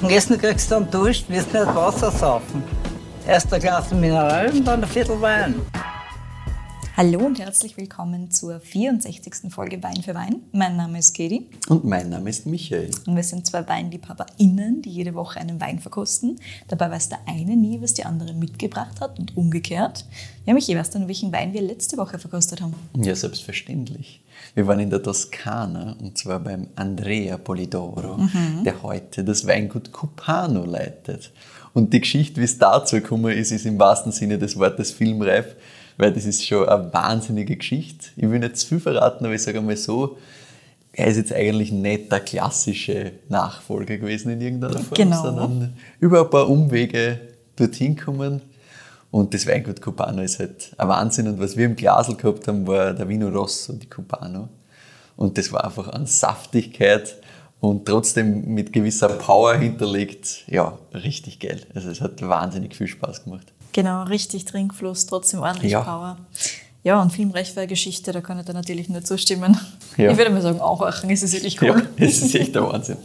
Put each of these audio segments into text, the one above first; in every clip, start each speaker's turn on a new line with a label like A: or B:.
A: Und Essen kriegst du dann Dusch, wirst nicht Wasser saufen. Erst ein Glas Mineral und dann ein Viertel Wein.
B: Hallo und herzlich willkommen zur 64. Folge Wein für Wein. Mein Name ist Katie.
C: Und mein Name ist Michael.
B: Und wir sind zwei WeinliebhaberInnen, die jede Woche einen Wein verkosten. Dabei weiß der eine nie, was die andere mitgebracht hat und umgekehrt. Ja, Michael, weißt du noch, welchen Wein wir letzte Woche verkostet haben?
C: Ja, selbstverständlich. Wir waren in der Toskana und zwar beim Andrea Polidoro, mhm. der heute das Weingut Cupano leitet. Und die Geschichte, wie es dazu gekommen ist, ist im wahrsten Sinne des Wortes filmreif weil das ist schon eine wahnsinnige Geschichte. Ich will nicht zu viel verraten, aber ich sage einmal so, er ist jetzt eigentlich nicht der klassische Nachfolger gewesen in irgendeiner Form, genau. sondern über ein paar Umwege dorthin kommen. Und das Weingut Cubano ist halt ein Wahnsinn. Und was wir im Glasl gehabt haben, war der Vino Rosso die Cubano. Und das war einfach an Saftigkeit und trotzdem mit gewisser Power hinterlegt. Ja, richtig geil. Also es hat wahnsinnig viel Spaß gemacht.
B: Genau, richtig Trinkfluss, trotzdem ordentlich ja. Power. Ja, und Geschichte, da kann ich da natürlich nur zustimmen. Ja. Ich würde mal sagen, auch Aachen ist es wirklich cool.
C: Ja, es ist echt der Wahnsinn.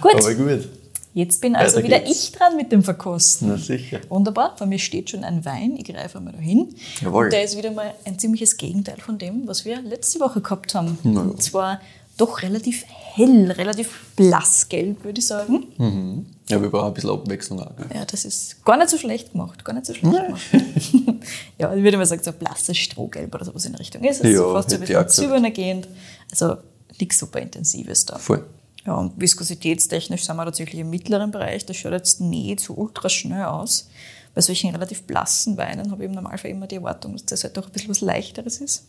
B: gut. Aber gut. Jetzt bin also Weiter wieder geht's. ich dran mit dem Verkosten.
C: Na sicher.
B: Wunderbar. Vor mir steht schon ein Wein. Ich greife einmal dahin.
C: Jawohl.
B: Und der ist wieder mal ein ziemliches Gegenteil von dem, was wir letzte Woche gehabt haben. Ja. Und zwar doch relativ hell, relativ blassgelb, würde ich sagen.
C: Mhm. Ja, wir brauchen ein bisschen Abwechslung auch. Gell?
B: Ja, das ist gar nicht so schlecht gemacht. Gar nicht so schlecht gemacht. ja, ich würde mal sagen, so blasses Strohgelb oder sowas in der Richtung ist. Also ja, fast so ein bisschen silbernergehend. Also nichts super Intensives da.
C: Voll.
B: Ja, und viskositätstechnisch sind wir tatsächlich im mittleren Bereich. Das schaut jetzt nicht so ultra schnell aus. Bei solchen relativ blassen Weinen habe ich im Normalfall immer die Erwartung, dass das halt doch ein bisschen was Leichteres ist.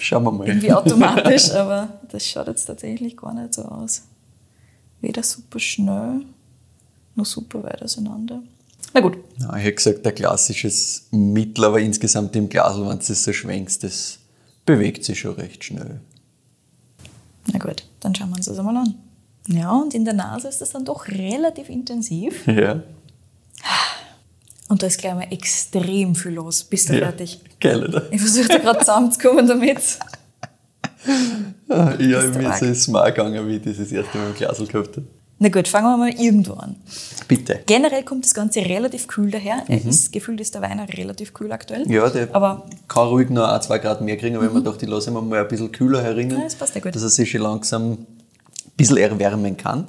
C: Schauen wir mal.
B: Irgendwie automatisch, aber das schaut jetzt tatsächlich gar nicht so aus. Weder super schnell, noch super weit auseinander. Na gut.
C: Ja, ich hätte gesagt, der klassisches Mittel, aber insgesamt im Glas, wenn du das so schwenkst, das bewegt sich schon recht schnell.
B: Na gut, dann schauen wir uns das einmal an. Ja, und in der Nase ist das dann doch relativ intensiv.
C: Ja.
B: Und da ist gleich mal extrem viel los. Bist du ja, fertig?
C: Geil, oder?
B: Ich versuche da gerade zusammenzukommen damit.
C: ja, mir ist es mal gegangen, wie ich das, das erste Mal im Glasl gehabt habe.
B: Na gut, fangen wir mal irgendwo an.
C: Bitte.
B: Generell kommt das Ganze relativ kühl daher. Mhm. Ist, gefühlt ist der Wein auch relativ kühl aktuell.
C: Ja, der aber kann ruhig noch ein, zwei Grad mehr kriegen, aber mhm. wenn man doch die lassen wir mal ein bisschen kühler herinnen,
B: ja, das passt ja gut.
C: dass er sich schon langsam ein bisschen erwärmen kann.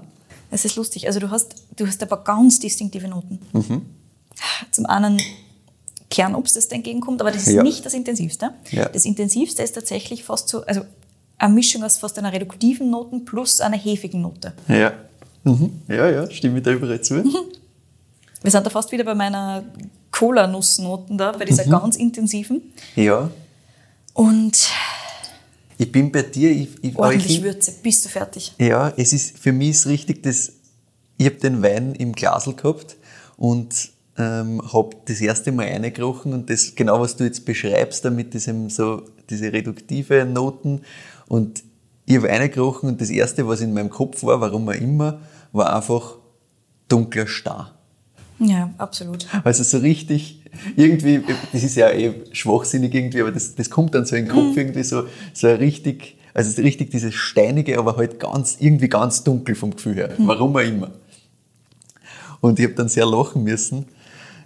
B: Es ist lustig, also du hast, du hast aber ganz distinktive Noten.
C: Mhm.
B: Zum einen Kernobst, das da entgegenkommt, aber das ist ja. nicht das Intensivste.
C: Ja.
B: Das Intensivste ist tatsächlich fast so, also eine Mischung aus fast einer reduktiven Noten plus einer hefigen Note.
C: Ja. Mhm. Ja, ja, stimme ich da überall zu. Mhm.
B: Wir sind da fast wieder bei meiner Cola-Nussnoten da, bei dieser mhm. ganz intensiven.
C: Ja.
B: Und
C: ich bin bei dir. Ich,
B: ich, ordentlich ich, Würze, bist du fertig?
C: Ja, es ist, für mich ist richtig, dass ich habe den Wein im Glasl gehabt und ähm, habe das erste Mal eingerochen und das genau, was du jetzt beschreibst, damit diesem so diese reduktive Noten und ich habe eingerochen und das erste, was in meinem Kopf war, warum auch immer, war einfach dunkler Star.
B: Ja, absolut.
C: Also so richtig, irgendwie, das ist ja eh schwachsinnig irgendwie, aber das, das kommt dann so in den Kopf mhm. irgendwie so, so richtig, also richtig dieses Steinige, aber halt ganz, irgendwie ganz dunkel vom Gefühl her. Mhm. Warum auch immer. Und ich habe dann sehr lachen müssen,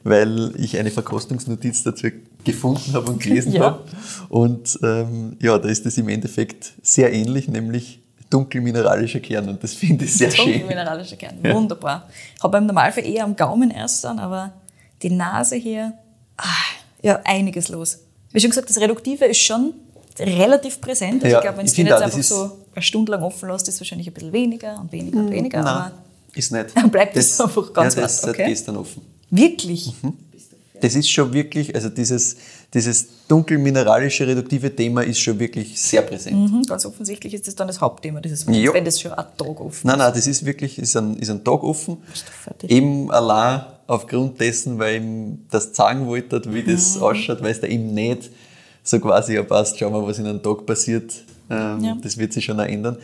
C: weil ich eine Verkostungsnotiz dazu gefunden habe und gelesen ja. habe. Und ähm, ja, da ist es im Endeffekt sehr ähnlich, nämlich dunkelmineralischer Kern und das finde ich sehr schön.
B: Dunkelmineralischer Kern, ja. wunderbar. Habe beim Normalfall eher am Gaumen erst dann, aber die Nase hier, ah, ja, einiges los. Wie schon gesagt, das Reduktive ist schon relativ präsent. Also ja, ich glaube, wenn es den jetzt einfach so eine Stunde lang offen lässt, ist es wahrscheinlich ein bisschen weniger und weniger und hm, weniger.
C: Nein, aber ist nicht.
B: Dann bleibt es einfach ganz
C: ja, das ist okay. seit gestern offen.
B: Wirklich?
C: Mhm. Das ist schon wirklich, also dieses, dieses dunkelmineralische reduktive Thema ist schon wirklich sehr präsent.
B: Mhm, ganz offensichtlich ist das dann das Hauptthema dieses ja. wenn das schon ein Tag offen ist.
C: Nein, nein, das ist wirklich, ist ein, ist ein Tag offen. Eben allein aufgrund dessen, weil ihm das zeigen wollte, wie das mhm. ausschaut, weil es da eben nicht so quasi ja passt, schauen wir, was in einem Tag passiert. Ähm, ja. Das wird sich schon auch ändern.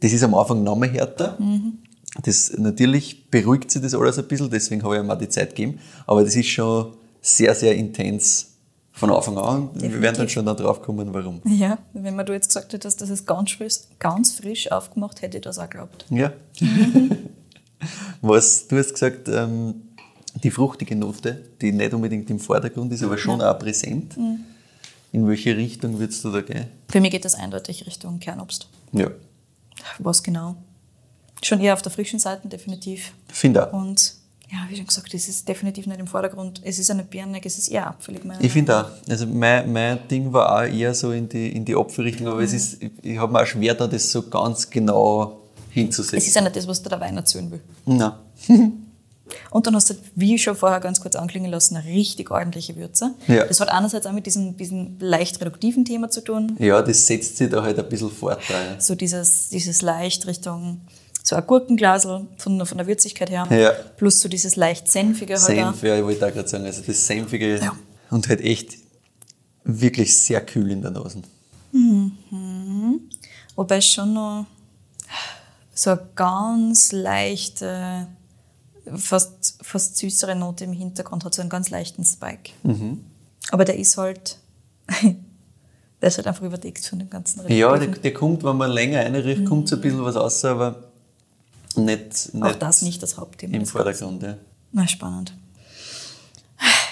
C: Das ist am Anfang noch mehr härter. Mhm. Das, natürlich beruhigt sich das alles ein bisschen, deswegen habe ich ihm auch die Zeit gegeben. Aber das ist schon sehr, sehr intens von Anfang an. Definitiv. Wir werden dann schon dann drauf kommen, warum.
B: Ja, wenn man du jetzt gesagt hättest, dass es ganz frisch, ganz frisch aufgemacht hätte ich das auch geglaubt.
C: Ja. Was, du hast gesagt, ähm, die fruchtige Note, die nicht unbedingt im Vordergrund ist, aber schon auch präsent. In welche Richtung würdest du da gehen?
B: Für mich geht das eindeutig Richtung Kernobst.
C: Ja,
B: Was genau? Schon eher auf der frischen Seite, definitiv.
C: finde auch.
B: Und ja, wie schon gesagt, es ist definitiv nicht im Vordergrund. Es ist eine Birne, es ist eher abfällig. meiner
C: Ich finde auch. Also mein, mein Ding war auch eher so in die, in die Apfelrichtung, aber es ist, ich, ich habe mir auch schwer da, das so ganz genau hinzusehen.
B: Es ist ja nicht das, was dir der Wein erzählen will.
C: Nein.
B: Und dann hast du, wie schon vorher ganz kurz anklingen lassen, eine richtig ordentliche Würze.
C: Ja.
B: Das hat einerseits auch mit diesem, diesem leicht reduktiven Thema zu tun.
C: Ja, das setzt sich da halt ein bisschen fort. da,
B: So dieses, dieses leicht Richtung so ein Gurkenglasel von, von der Würzigkeit her.
C: Ja.
B: Plus so dieses leicht senfige halt auch.
C: Senf, ja, ich wollte auch gerade sagen, also das Senfige
B: Ja.
C: und halt echt wirklich sehr kühl in der Nase.
B: Wobei es schon noch so eine ganz leichte, fast, fast süßere Note im Hintergrund hat, so einen ganz leichten Spike.
C: Mhm.
B: Aber der ist halt, der ist halt einfach überdeckt von dem ganzen
C: Ja, der, der kommt, wenn man länger einriecht, kommt so ein bisschen was raus, aber nicht, nicht
B: Auch das nicht das Hauptthema.
C: im Vordergrund. Ja.
B: Na, spannend.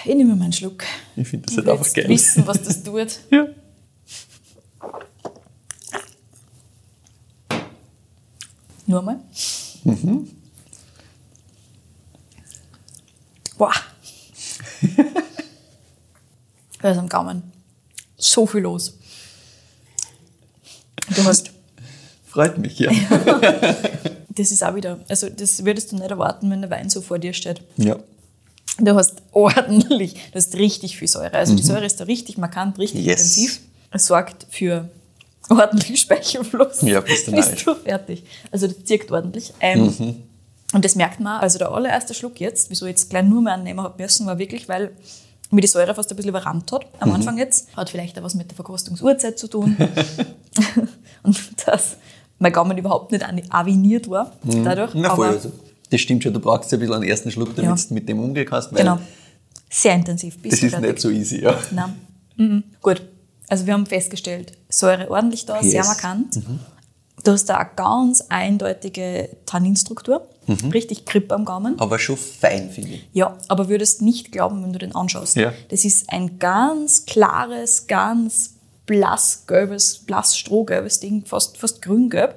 B: Ich nehme mir meinen Schluck.
C: Ich finde das
B: Ich
C: halt einfach geil.
B: wissen, was das tut.
C: Ja.
B: Nur mal.
C: Mhm.
B: Boah. da ist am Gaumen so viel los. Du hast,
C: Freut mich, ja.
B: das ist auch wieder, also das würdest du nicht erwarten, wenn der Wein so vor dir steht.
C: ja.
B: Du hast ordentlich, du hast richtig viel Säure. Also die Säure ist da richtig markant, richtig
C: Mhm. Yes.
B: intensiv. Es sorgt für ordentlich Speichelfluss.
C: Ja, bist du
B: Bist du fertig. Also das zirkt ordentlich. Ähm,
C: Mhm.
B: Und das merkt man, also der allererste Schluck jetzt, wieso ich jetzt gleich nur mehr annehmen habe müssen, war wirklich, weil mir die Säure fast ein bisschen überrannt hat am
C: Mhm.
B: Anfang jetzt. Hat vielleicht auch was mit der Verkostungsurzeit zu tun. und dass mein Gaumen überhaupt nicht aviniert war dadurch.
C: Mhm. Na voll,
B: aber
C: also, das stimmt schon, du brauchst ja ein bisschen einen ersten Schluck, damit
B: Ja.
C: du mit dem umgehen kannst,
B: genau, sehr intensiv. Bis
C: das ist
B: fertig.
C: nicht so easy. Ja.
B: Nein. Mhm. Gut. Also wir haben festgestellt, Säure ordentlich da, sehr
C: Yes. Mhm.
B: markant. Du hast da eine ganz eindeutige Tanninstruktur,
C: Mhm.
B: richtig Krippe am Gaumen.
C: Aber schon fein, finde ich.
B: Ja, aber würdest nicht glauben, wenn du den anschaust.
C: Ja.
B: Das ist ein ganz klares, ganz blassgelbes, blass-strohgelbes Ding, fast, fast grüngelb.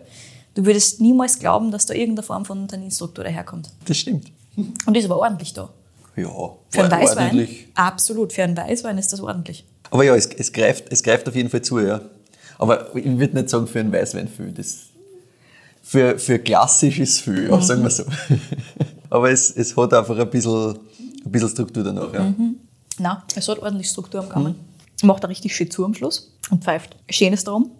B: Du würdest niemals glauben, dass da irgendeine Form von Tanninstruktur daherkommt.
C: Das stimmt.
B: Und ist aber ordentlich da.
C: Ja,
B: Für einen Weißwein?
C: ordentlich.
B: Absolut, für einen Weißwein ist das ordentlich.
C: Aber ja, es, es, greift, es greift auf jeden Fall zu, ja. Aber ich würde nicht sagen, für einen Weißwein viel. Das, für, für klassisch ist viel,
B: Mhm.
C: ja, sagen wir so. Aber es, es hat einfach ein bisschen, ein bisschen Struktur danach. Ja.
B: Nein, es hat ordentlich Struktur am Gaumen. Macht er richtig schön zu am Schluss und pfeift. Schönes drum.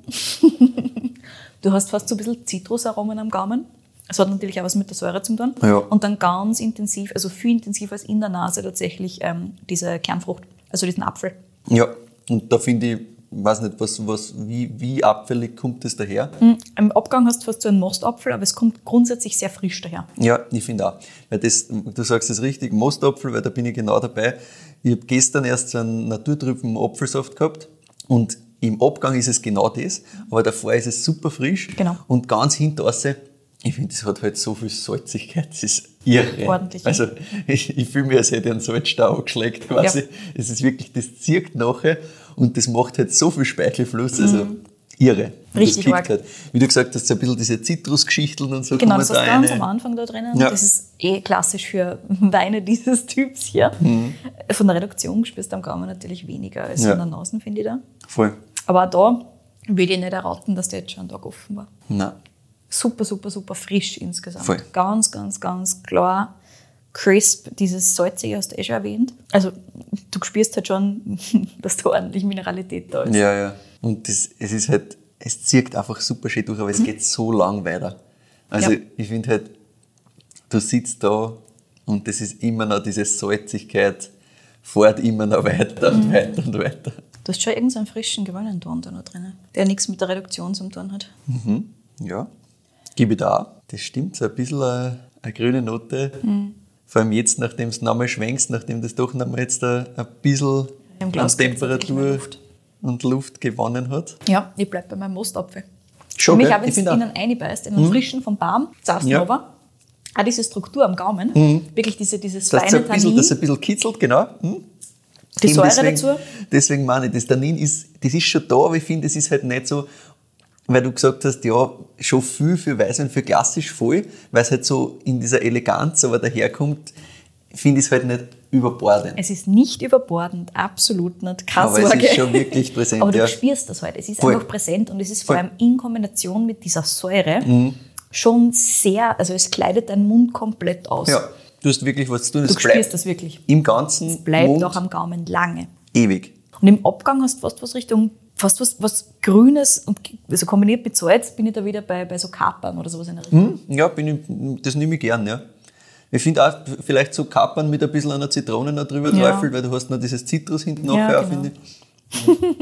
B: du hast fast so ein bisschen Zitrusaromen am Gaumen. Es hat natürlich auch was mit der Säure zu tun.
C: Ja.
B: Und dann ganz intensiv, also viel intensiver als in der Nase tatsächlich ähm, diese Kernfrucht, also diesen Apfel.
C: Ja, und da finde ich, weiß nicht, was, was, wie, wie abfällig kommt das daher?
B: Mhm. Im Abgang hast du fast so einen Mostapfel, aber es kommt grundsätzlich sehr frisch daher.
C: Ja, ich finde auch. Weil das, du sagst es richtig, Mostapfel, weil da bin ich genau dabei. Ich habe gestern erst so einen naturtrüben Apfelsaft gehabt und im Abgang ist es genau das, aber davor ist es super frisch
B: Genau.
C: und ganz hinten raus, ich finde, es hat halt so viel Salzigkeit, das ist irre.
B: Ordentlich.
C: Also ich, ich fühle mich, als hätte ich einen Salzstau angeschlägt quasi.
B: Ja.
C: Es ist wirklich, das zirkt nachher und das macht halt so viel Speichelfluss, also irre.
B: Mhm. Richtig
C: das halt. Wie du gesagt hast, so ein bisschen diese Zitrusgeschichteln und so
B: Genau, das hast
C: da
B: ganz am Anfang da drinnen.
C: Ja.
B: Das ist eh klassisch für Weine dieses Typs hier. Von der Reduktion spürst du am Gaumen natürlich weniger als
C: Ja.
B: an der Nase, finde ich da.
C: Voll.
B: Aber auch da will ich nicht erraten, dass der jetzt schon einen Tag offen war.
C: Nein.
B: Super, super, super frisch insgesamt.
C: Voll.
B: Ganz, ganz, ganz klar. Crisp, dieses Salzige hast du eh schon erwähnt. Also du spürst halt schon, dass da ordentlich Mineralität da ist.
C: Ja, ja. Und das, es ist halt, es zirkt einfach super schön durch, aber es geht so lang weiter. Also
B: Ja.
C: ich finde halt, du sitzt da und das ist immer noch diese Salzigkeit, fährt immer noch weiter und weiter und weiter.
B: Du hast schon irgendeinen frischen Gewöhnenton da noch drin, der nichts mit der Reduktion zu tun hat.
C: Ja, gebe ich da. Das stimmt, so ein bisschen eine, eine grüne Note. Vor allem jetzt, nachdem es nochmal schwenkst, nachdem das doch nochmal jetzt ein, ein bisschen an Temperatur
B: Luft.
C: und Luft gewonnen hat.
B: Ja, ich bleibe bei meinem Mostapfel.
C: Schon,
B: Für mich auch, wenn
C: auch.
B: innen einbeißt, in einen frischen vom Baum, zaust
C: Ja.
B: ja. Auch diese Struktur am Gaumen, wirklich diese, dieses
C: Das
B: feine
C: ein bisschen,
B: Tannin,
C: das ist ein bisschen kitzelt, genau. Hm?
B: Die
C: Eben
B: Säure
C: deswegen,
B: dazu.
C: Deswegen meine ich, das Tannin ist, das ist schon da, aber ich finde, es ist halt nicht so, weil du gesagt hast, ja, schon viel für Weißwein, für klassisch voll, weil es halt so in dieser Eleganz aber daherkommt, finde ich es halt nicht überbordend.
B: Es ist nicht überbordend, absolut nicht. Keine
C: Aber es
B: Sorge.
C: ist schon wirklich präsent,
B: Aber du
C: ja.
B: spürst das halt. Es ist
C: Voll.
B: einfach präsent und es ist vor
C: Voll. Mhm.
B: allem in Kombination mit dieser Säure schon sehr, also es kleidet deinen Mund komplett aus.
C: Ja, du hast wirklich was zu tun,
B: Du
C: es bleibt
B: spürst das wirklich.
C: im ganzen
B: Bleibt
C: Mund
B: auch am Gaumen lange.
C: ewig.
B: Und im Abgang hast du fast was Richtung, fast was, was Grünes und also kombiniert mit Salz bin ich da wieder bei, bei so Kapern oder sowas in der Richtung.
C: Hm? Ja, bin ich, das nehme ich gern, ja. Ich finde auch vielleicht so Kapern mit ein bisschen einer Zitrone noch drüber
B: Ja.
C: träufelt, weil du hast noch dieses Zitrus hinten
B: Ja,
C: nachher,
B: genau.
C: finde ich.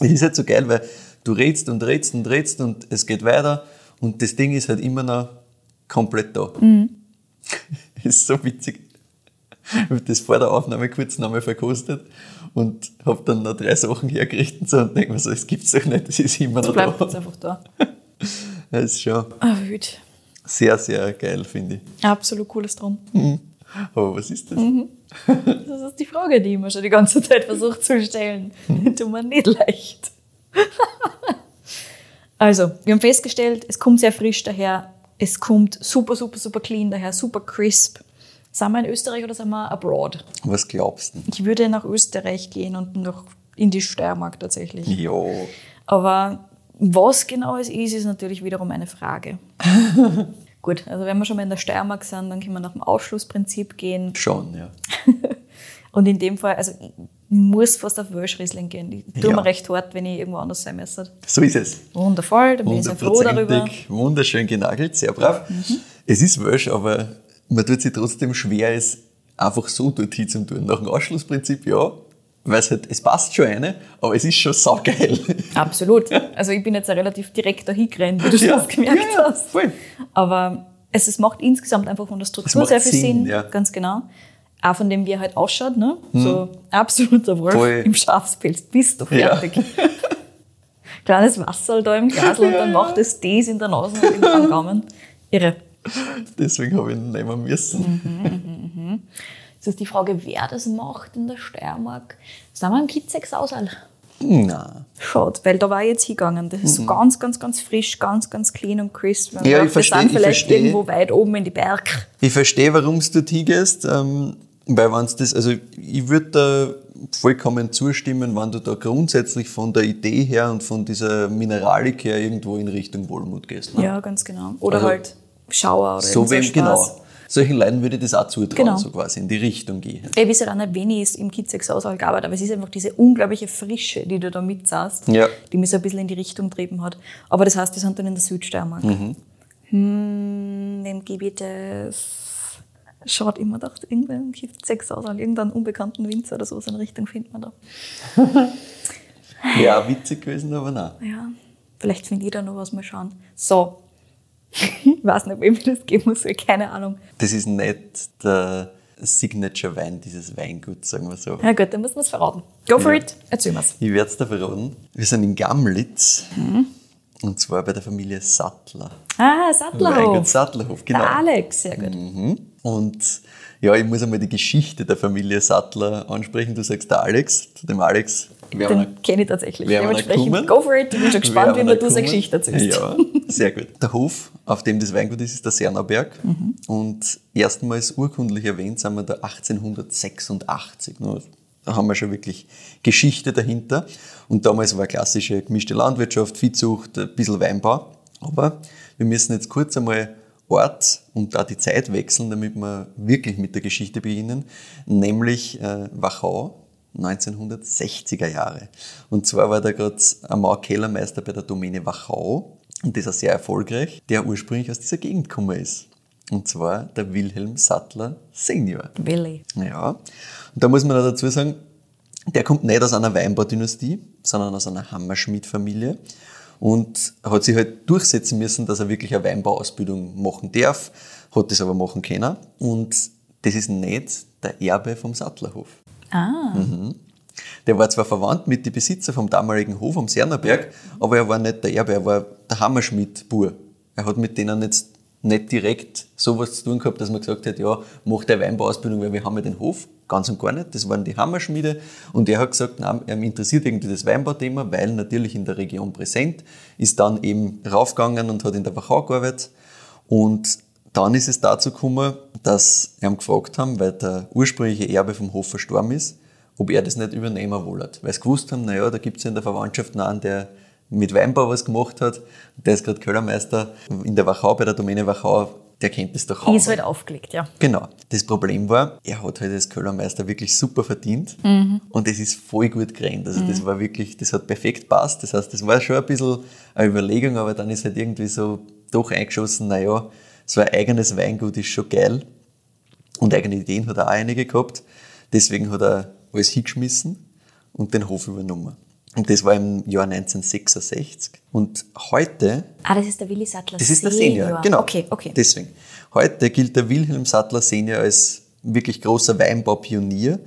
C: Es ist halt so geil, weil du redst und redst und redst und es geht weiter und das Ding ist halt immer noch komplett da.
B: Mhm.
C: ist so witzig. Ich habe das vor der Aufnahme kurz nochmal verkostet und habe dann noch drei Sachen hergerichtet und, so und denke mir so, es gibt's doch nicht, das ist immer
B: Das
C: noch
B: bleibt
C: da.
B: jetzt einfach da.
C: Das ist schon
B: Ah, wild.
C: sehr, sehr geil, finde ich.
B: Absolut cooles drum.
C: Aber was ist das?
B: Mhm. Das ist die Frage, die ich mir schon die ganze Zeit versucht zu stellen. Tut mir nicht leicht. also, wir haben festgestellt, es kommt sehr frisch daher, es kommt super, super, super clean daher, super crisp. Sind wir in Österreich oder sind wir abroad?
C: Was glaubst du?
B: Ich würde nach Österreich gehen und noch in die Steiermark tatsächlich.
C: Ja,
B: Aber was genau es ist, ist natürlich wiederum eine Frage. Gut, also wenn wir schon mal in der Steiermark sind, dann können wir nach dem Ausschlussprinzip gehen.
C: schon, ja.
B: Und in dem Fall, also muss fast auf Welschriesling gehen. Ich tue
C: Ja.
B: mir recht hart, wenn ich irgendwo anders sein müsste.
C: So ist es.
B: Wundervoll, dann bin ich sehr froh darüber. Mhm.
C: Wunderschön genagelt, sehr brav. Es ist Welsch, aber man tut sich trotzdem schwer, es einfach so dorthin zu tun. Nach dem Ausschlussprinzip ja, weil es halt, es passt schon eine, aber es ist schon saugeil.
B: Absolut. Also ich bin jetzt relativ direkt da hingerannt, wie du schon
C: Ja,
B: oft gemerkt
C: ja, ja,
B: hast.
C: voll.
B: Aber es, es macht insgesamt einfach von der Struktur sehr viel
C: Sinn,
B: Sinn,
C: ja.
B: ganz genau. Auch von dem, wie er halt ausschaut, ne? So absoluter Wolf
C: Voll.
B: im Schafspelz. Bist du
C: Ja.
B: fertig. Kleines Wasser da im Glas und dann macht es das in der Nase und im Gaumen. Irre.
C: Deswegen habe ich ihn nehmen müssen.
B: Jetzt ist die Frage, wer das macht in der Steiermark. Sind wir im Kitzex Ausal?
C: Na,
B: Schaut, weil da war ich jetzt hingegangen. Das ist so ganz, ganz, ganz frisch, ganz, ganz clean und crisp. Man
C: Mhm. Ja, ich versteh-
B: Wir sind
C: ich
B: vielleicht irgendwo weit oben in die Berg.
C: ich verstehe, warum du dorthin gehst, ähm, weil wenn's das, also ich würde da vollkommen zustimmen, wenn du da grundsätzlich von der Idee her und von dieser Mineralik her irgendwo in Richtung Wohlmut gehst. Ne?
B: Ja, ganz genau. Oder
C: Also,
B: halt Schauer oder
C: So wem,
B: ein
C: genau. Solchen Leuten würde ich das auch zutrauen,
B: Genau.
C: so quasi in die Richtung gehen.
B: Ich weiß ja auch nicht, wen ich im Kitzex Ausal gearbeitet aber es ist einfach diese unglaubliche Frische, die du da mitsahst,
C: Ja.
B: die mich so ein bisschen in die Richtung getrieben hat. Aber das heißt, die sind dann in der Südsteiermark.
C: Mhm.
B: Hm, wem gebe ich das? Schaut immer gedacht, irgendwann im Kitzex Ausal, irgendeinen unbekannten Winzer oder so, so eine Richtung findet man da.
C: Ja, witzig gewesen, aber nein.
B: Ja, vielleicht finde ich da noch was, mal schauen. So. ich weiß nicht, wem ich das geben muss, keine Ahnung.
C: Das ist nicht der Signature-Wein dieses Weinguts, sagen wir so.
B: Ja gut, dann müssen wir es verraten. Go for
C: Ja.
B: it, erzähl mir's.
C: Ich werde es dir verraten. Wir sind in Gamlitz.
B: Mhm.
C: Und zwar bei der Familie Sattler.
B: Ah,
C: Weingut
B: Sattlerhof.
C: Sattlerhof, genau.
B: Der Alex, sehr gut.
C: Mhm. Und ja, ich muss einmal die Geschichte der Familie Sattler ansprechen. Du sagst der Alex, zu dem Alex.
B: Den kenne ich tatsächlich. Dementsprechend, go for it. Ich bin schon gespannt, wie du seine. Geschichte erzählst.
C: Ja, sehr gut. Der Hof, auf dem das Weingut ist, ist der Sernerberg.
B: Mhm.
C: Und erstmals urkundlich erwähnt sind wir da 1886. Ne? Da haben wir schon wirklich Geschichte dahinter. Und damals war klassische gemischte Landwirtschaft, Viehzucht, ein bisschen Weinbau. Aber wir müssen jetzt kurz einmal Ort und da die Zeit wechseln, damit wir wirklich mit der Geschichte beginnen, nämlich äh, Wachau, 1960er Jahre. Und zwar war da gerade ein Mau Kellermeister bei der Domäne Wachau und das ist sehr erfolgreich, der ursprünglich aus dieser Gegend gekommen ist. Und zwar der Wilhelm Sattler Senior.
B: Willi.
C: Ja, und da muss man dazu sagen, der kommt nicht aus einer Weinbaudynastie, sondern aus einer Hammerschmied-Familie und hat sich halt durchsetzen müssen, dass er wirklich eine Weinbauausbildung machen darf, hat das aber machen können und das ist nicht der Erbe vom Sattlerhof.
B: Ah,
C: Der war zwar verwandt mit den Besitzer vom damaligen Hof am Sernerberg, aber er war nicht der Erbe, er war der Hammerschmied-Bur. Er hat mit denen jetzt nicht direkt sowas zu tun gehabt, dass man gesagt hat, ja, mach der Weinbauausbildung, weil wir haben ja den Hof. Ganz und gar nicht. Das waren die Hammerschmiede. Und er hat gesagt, nein, er interessiert irgendwie das Weinbauthema, weil natürlich in der Region präsent, ist dann eben raufgegangen und hat in der Wachau gearbeitet. Und dann ist es dazu gekommen, dass wir ihn gefragt haben, weil der ursprüngliche Erbe vom Hof verstorben ist, ob er das nicht übernehmen wollte. Weil sie gewusst haben, naja, da gibt es ja in der Verwandtschaft noch einen, der mit Weinbau was gemacht hat. Der ist gerade Kellermeister in der Wachau, bei der Domäne Wachau. Der kennt das doch auch.
B: Ist halt aufgelegt, ja.
C: Genau. Das Problem war, er hat halt als Kellermeister wirklich super verdient und es ist voll gut gerannt. Also das war wirklich, das hat perfekt passt. Das heißt, das war schon ein bisschen eine Überlegung, aber dann ist halt irgendwie so doch eingeschossen, naja, so ein eigenes Weingut ist schon geil. Und eigene Ideen hat er auch einige gehabt. Deswegen hat er alles hingeschmissen und den Hof übernommen. Und das war im Jahr 1966. Und heute,
B: Ah, das ist der Willi Sattler
C: das ist der Senior, genau.
B: Okay, okay.
C: Deswegen. Heute gilt der Wilhelm Sattler Senior als wirklich großer Weinbaupionier.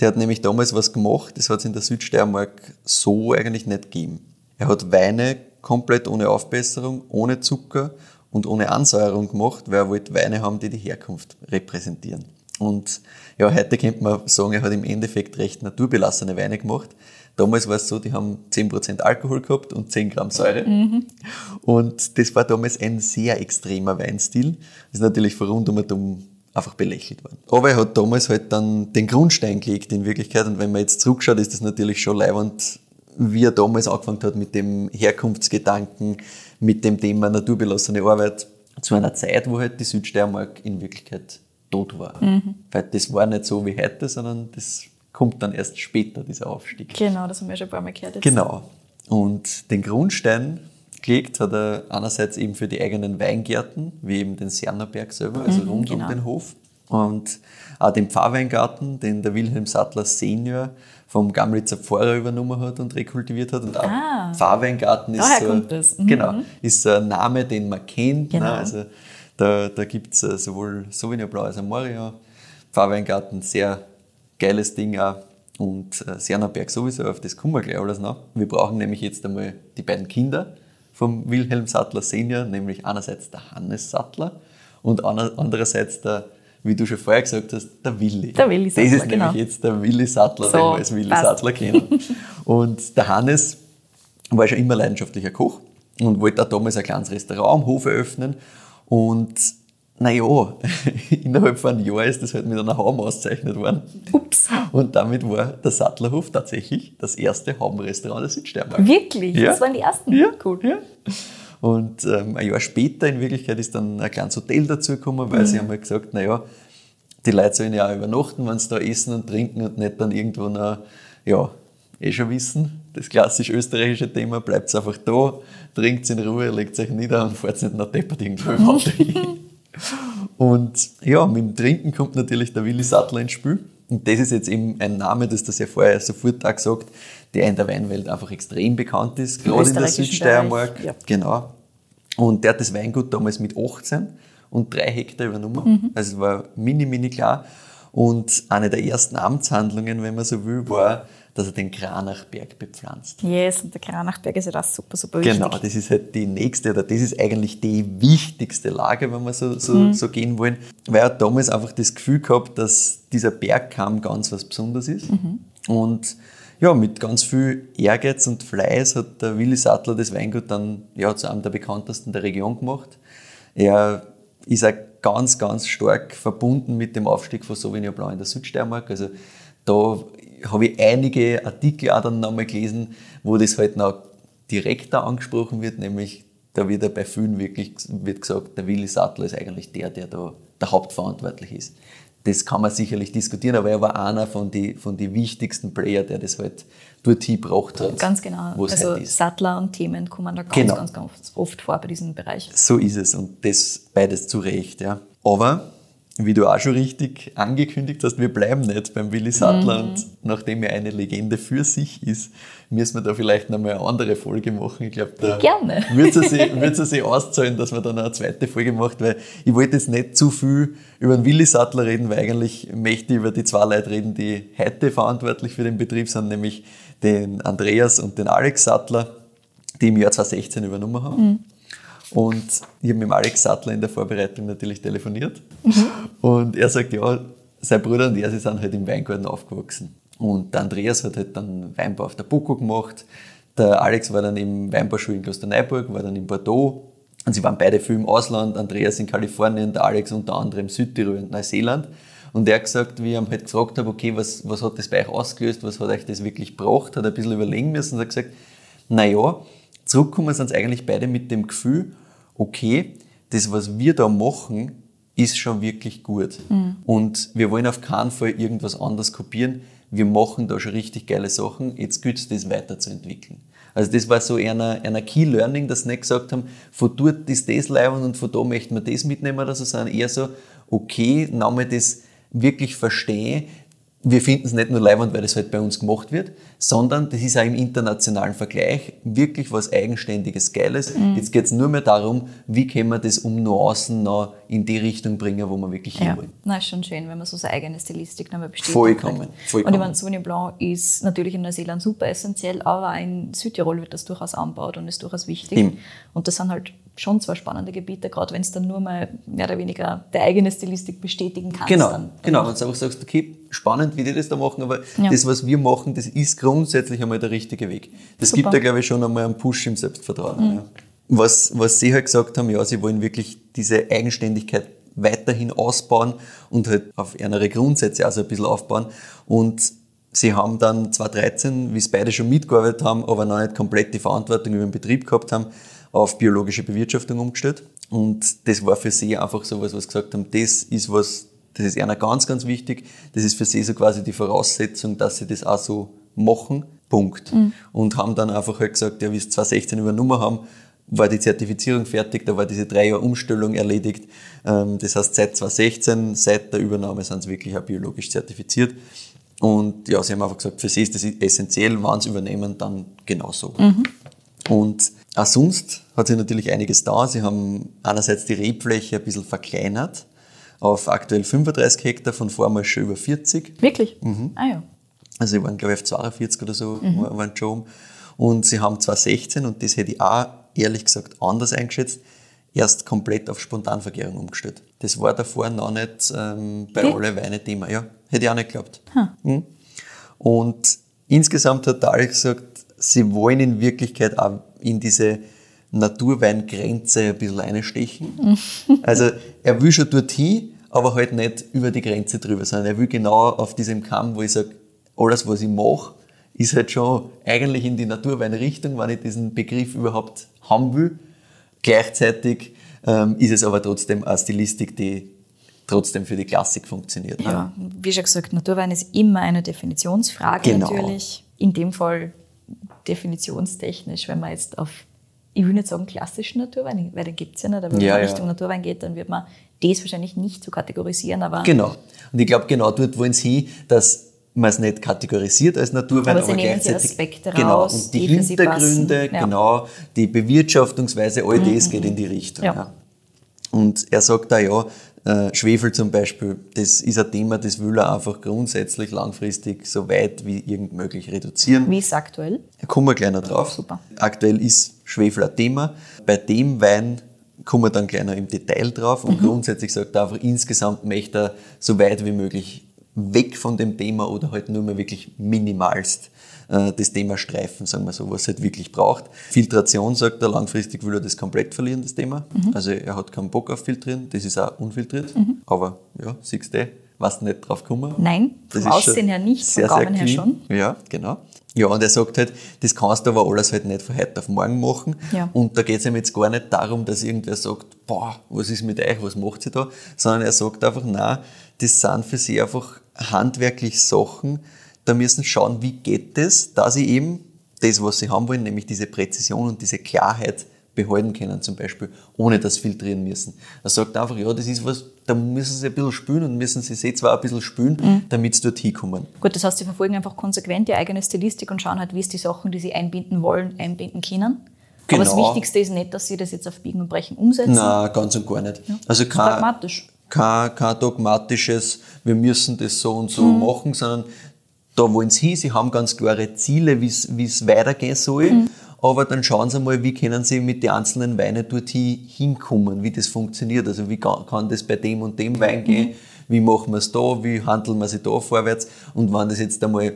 C: Der hat nämlich damals was gemacht, das hat es in der Südsteiermark so eigentlich nicht gegeben. Er hat Weine komplett ohne Aufbesserung, ohne Zucker und ohne Ansäuerung gemacht, weil er wollte Weine haben, die die Herkunft repräsentieren. Und ja, heute könnte man sagen, er hat im Endeffekt recht naturbelassene Weine gemacht. Damals war es so, die haben 10% Alkohol gehabt und 10 Gramm Säure. Und das war damals ein sehr extremer Weinstil. Das ist natürlich von rund um und einfach belächelt worden. Aber er hat damals halt dann den Grundstein gelegt in Wirklichkeit. Und wenn man jetzt zurückschaut, ist das natürlich schon leibend, wie er damals angefangen hat mit dem Herkunftsgedanken, mit dem Thema naturbelassene Arbeit, zu einer Zeit, wo halt die Südsteiermark in Wirklichkeit tot war. Weil das war nicht so wie heute, sondern das kommt dann erst später, dieser Aufstieg.
B: Genau, das haben wir schon ein paar Mal gehört. Jetzt.
C: Genau. Und den Grundstein gelegt hat er einerseits eben für die eigenen Weingärten, wie eben den Sernerberg selber, also rund
B: genau.
C: um den Hof. Und auch den Pfarrweingarten, den der Wilhelm Sattler Senior vom Gamlitzer Pfarrer übernommen hat und rekultiviert hat. Und auch
B: Ah.
C: Pfarrweingarten ist, so.
B: Mhm.
C: genau, ist so ein Name, den man kennt.
B: Genau.
C: Ne? Also da, da gibt es sowohl Sauvignon Blanc als auch Moria. Pfarrweingarten, sehr geiles Ding auch. Und äh, Sernerberg sowieso, auf das kommen wir gleich alles noch. Wir brauchen nämlich jetzt einmal die beiden Kinder vom Wilhelm Sattler Senior, nämlich einerseits der Hannes Sattler und ander- andererseits der, wie du schon vorher gesagt hast, der Willi.
B: Der Willi
C: Das
B: Sattler,
C: ist
B: genau.
C: nämlich jetzt der Willi Sattler,
B: So,
C: den wir als Willi
B: passt.
C: Sattler kennen. Und der Hannes war schon immer leidenschaftlicher Koch und wollte auch damals ein kleines Restaurant am Hof eröffnen. Und naja, innerhalb von einem Jahr ist das halt mit einer Haum ausgezeichnet worden.
B: Ups.
C: Und damit war der Sattlerhof tatsächlich das erste Haubenrestaurant der Südsteiermark.
B: Wirklich?
C: Ja.
B: Das waren die ersten?
C: Ja,
B: Cool.
C: Ja. Und ähm, ein Jahr später in Wirklichkeit ist dann ein kleines Hotel dazugekommen, weil
B: Mhm.
C: sie haben halt gesagt, naja, die Leute sollen ja auch übernachten, wenn sie da essen und trinken und nicht dann irgendwo noch, ja, eh schon wissen, das klassisch österreichische Thema, bleibt einfach da, trinkt in Ruhe, legt euch nieder und fahrt nicht nach Deppert irgendwo im Auto hin. Und ja, mit dem Trinken kommt natürlich der Willi Sattler ins Spiel. Und das ist jetzt eben ein Name, das das ja vorher sofort auch gesagt, der in der Weinwelt einfach extrem bekannt ist, gerade in der Südsteiermark.
B: Ja.
C: Genau. Und der hat das Weingut damals mit 18 und drei Hektar übernommen. Also es war mini, mini klar. Und eine der ersten Amtshandlungen, wenn man so will, war, dass er den Kranachberg bepflanzt.
B: Yes, und der Kranachberg ist ja das super, super wichtig.
C: Genau, das ist halt die nächste, oder das ist eigentlich die wichtigste Lage, wenn wir so, so, so gehen wollen. Weil er damals einfach das Gefühl gehabt, dass dieser Bergkamm ganz was Besonderes ist. Und ja, mit ganz viel Ehrgeiz und Fleiß hat der Willi Sattler das Weingut dann ja, zu einem der bekanntesten der Region gemacht. Er ist auch ganz, ganz stark verbunden mit dem Aufstieg von Sauvignon Blanc in der Südsteiermark. Also da habe ich einige Artikel auch dann nochmal gelesen, wo das halt noch direkter angesprochen wird, nämlich da wird ja bei vielen wirklich wird gesagt, der Willi Sattler ist eigentlich der, der da der Hauptverantwortlich ist. Das kann man sicherlich diskutieren, aber er war einer von den von die wichtigsten Player, der das halt dorthin gebracht hat.
B: Ganz genau. Also
C: ist.
B: Sattler und Themen kommen da ganz,
C: Genau.
B: ganz, ganz oft vor bei diesem Bereich.
C: So ist es und das beides zu Recht. Ja. Aber, wie du auch schon richtig angekündigt hast, wir bleiben nicht beim Willi Sattler und nachdem er eine Legende für sich ist, müssen wir da vielleicht nochmal eine andere Folge machen. Ich glaube, da
B: Gerne.
C: wird es sich, wird's sich auszahlen, dass man dann eine zweite Folge macht, weil ich wollte jetzt nicht zu viel über den Willi Sattler reden, weil eigentlich möchte ich über die zwei Leute reden, die heute verantwortlich für den Betrieb sind, nämlich den Andreas und den Alex Sattler, die im Jahr 2016 übernommen haben. Und ich habe mit dem Alex Sattler in der Vorbereitung natürlich telefoniert. Und er sagt, ja, sein Bruder und er, sie sind halt im Weingarten aufgewachsen. Und der Andreas hat halt dann Weinbau auf der Boko gemacht. Der Alex war dann im Weinbauschule in Klosterneuburg, war dann in Bordeaux. Und sie waren beide viel im Ausland. Andreas in Kalifornien, der Alex unter anderem Südtirol und Neuseeland. Und er hat gesagt, wie ich ihm halt gefragt habe, okay, was, was hat das bei euch ausgelöst, was hat euch das wirklich gebracht, hat ein bisschen überlegen müssen und hat gesagt, naja, zurückkommen sind sie eigentlich beide mit dem Gefühl, okay, das, was wir da machen, ist schon wirklich gut. Mhm. Und wir wollen auf keinen Fall irgendwas anderes kopieren. Wir machen da schon richtig geile Sachen. Jetzt gilt es, das weiterzuentwickeln. Also das war so einer, einer Key Learning, dass sie nicht gesagt haben, von dort ist das leibend und von da möchten wir das mitnehmen oder so, sondern eher so, okay, wir das wirklich verstehe, wir finden es nicht nur leibend, weil das halt bei uns gemacht wird, sondern das ist auch im internationalen Vergleich wirklich was Eigenständiges, Geiles. Mhm. Jetzt geht es nur mehr darum, wie können wir das um Nuancen noch in die Richtung bringen, wo wir wirklich
B: ja.
C: hinwollen.
B: Na, ist schon schön, wenn man so seine eigene Stilistik nochmal bestätigt.
C: Vollkommen, vollkommen.
B: Und ich meine, Sauvignon Blanc ist natürlich in Neuseeland super essentiell, aber auch in Südtirol wird das durchaus angebaut und ist durchaus wichtig. Mhm. Und das sind halt schon zwei spannende Gebiete, gerade wenn es dann nur mal mehr oder weniger der eigene Stilistik bestätigen kannst.
C: Genau,
B: dann,
C: genau. Wenn du einfach sagst, okay, spannend, wie die das da machen, aber ja. das, was wir machen, das ist grundsätzlich einmal der richtige Weg. Das Super. gibt ja, glaube ich, schon einmal einen Push im Selbstvertrauen. Mhm. Ja. Was, was Sie halt gesagt haben, ja, Sie wollen wirklich diese Eigenständigkeit weiterhin ausbauen und halt auf ihre Grundsätze also ein bisschen aufbauen. Und Sie haben dann 2013, wie es beide schon mitgearbeitet haben, aber noch nicht komplett die Verantwortung über den Betrieb gehabt haben, auf biologische Bewirtschaftung umgestellt. Und das war für sie einfach so was, was gesagt haben, das ist was, das ist einer ganz, ganz wichtig. Das ist für sie so quasi die Voraussetzung, dass sie das auch so machen. Punkt. Mhm. Und haben dann einfach halt gesagt, ja, wie es 2016 übernommen haben, war die Zertifizierung fertig, da war diese drei Jahre Umstellung erledigt. Ähm, das heißt, seit 2016, seit der Übernahme sind sie wirklich auch biologisch zertifiziert. Und ja, sie haben einfach gesagt, für sie ist das essentiell, wenn sie übernehmen, dann genauso. Mhm. Und auch sonst hat sich natürlich einiges da. Sie haben einerseits die Rebfläche ein bisschen verkleinert auf aktuell 35 Hektar, von vormals schon über 40.
B: Wirklich? Mhm. Ah ja.
C: Also sie waren, glaube ich, auf 42 oder so, mhm. waren schon. Und sie haben 2016, und das hätte ich auch ehrlich gesagt anders eingeschätzt, erst komplett auf Spontanvergärung umgestellt. Das war davor noch nicht ähm, bei alle Weine Thema. Ja, hätte ich auch nicht geglaubt. Hm. Und insgesamt hat der Alex gesagt, sie wollen in Wirklichkeit auch in diese Naturweingrenze ein bisschen einstechen. also er will schon dorthin, aber halt nicht über die Grenze drüber, sondern er will genau auf diesem Kamm, wo ich sage, alles, was ich mache, ist halt schon eigentlich in die Naturweinrichtung, wenn ich diesen Begriff überhaupt haben will. Gleichzeitig ähm, ist es aber trotzdem eine Stilistik, die trotzdem für die Klassik funktioniert.
B: Ne? Ja, wie schon gesagt, Naturwein ist immer eine Definitionsfrage genau. natürlich. In dem Fall definitionstechnisch, wenn man jetzt auf, ich will nicht sagen klassischen Naturwein, weil den gibt es ja nicht, aber wenn ja, man Richtung ja. Naturwein geht, dann wird man das wahrscheinlich nicht so kategorisieren. Aber
C: genau. Und ich glaube, genau dort wollen sie, dass man es nicht kategorisiert als Naturwein,
B: aber, aber gleichzeitig
C: Aspekte genau
B: raus,
C: und die, die Hintergründe, ja. genau die Bewirtschaftungsweise, all das mhm. geht in die Richtung. Ja. Ja. Und er sagt da ja, äh, Schwefel zum Beispiel, das ist ein Thema, das will er einfach grundsätzlich langfristig so weit wie irgend möglich reduzieren.
B: Wie ist es aktuell?
C: Da kommen wir noch drauf.
B: Super.
C: Aktuell ist Schwefel ein Thema. Bei dem Wein kommen wir dann noch im Detail drauf und mhm. grundsätzlich sagt er einfach, insgesamt möchte er so weit wie möglich weg von dem Thema oder halt nur mehr wirklich minimalst äh, das Thema streifen, sagen wir so, was es halt wirklich braucht. Filtration, sagt er, langfristig will er das komplett verlieren, das Thema. Mhm. Also er hat keinen Bock auf Filtrieren, das ist auch unfiltriert. Mhm. Aber ja, siehst du, was nicht drauf kommen.
B: Nein, vom Aussehen her nicht, vom Gaumen her schon.
C: Ja, genau. Ja, und er sagt halt, das kannst du aber alles halt nicht von heute auf morgen machen. Ja. Und da geht es ihm jetzt gar nicht darum, dass irgendwer sagt, boah, was ist mit euch, was macht sie da? Sondern er sagt einfach, nein, das sind für sie einfach handwerklich Sachen, da müssen schauen, wie geht es, dass sie eben das, was sie haben wollen, nämlich diese Präzision und diese Klarheit behalten können, zum Beispiel, ohne das filtrieren müssen. Er sagt einfach, ja, das ist was, da müssen sie ein bisschen spülen und müssen sie sich zwar ein bisschen spülen, mhm. damit sie dort hinkommen.
B: Gut, das heißt, sie verfolgen einfach konsequent die eigene Stilistik und schauen halt, wie es die Sachen, die sie einbinden wollen, einbinden können. Genau. Aber das genau. Wichtigste ist nicht, dass sie das jetzt auf Biegen und Brechen umsetzen.
C: Nein, ganz und gar nicht.
B: Ja. Also kein, pragmatisch.
C: Kein, kein dogmatisches, wir müssen das so und so mhm. machen, sondern da wollen sie hin, sie haben ganz klare Ziele, wie es weitergehen soll. Mhm. aber dann schauen sie mal, wie können sie mit den einzelnen Weinen dorthin hinkommen, wie das funktioniert. Also wie kann, das bei dem und dem Wein gehen, wie machen wir es da, wie handeln wir sich da vorwärts. Und wenn das jetzt einmal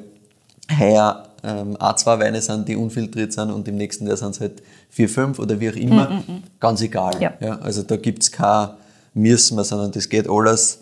C: heuer ähm, auch zwei Weine sind, die unfiltriert sind und im nächsten Jahr sind es halt vier, fünf oder wie auch immer, ganz egal.
B: Ja.
C: Ja, also da gibt es kein Müssen sondern das geht alles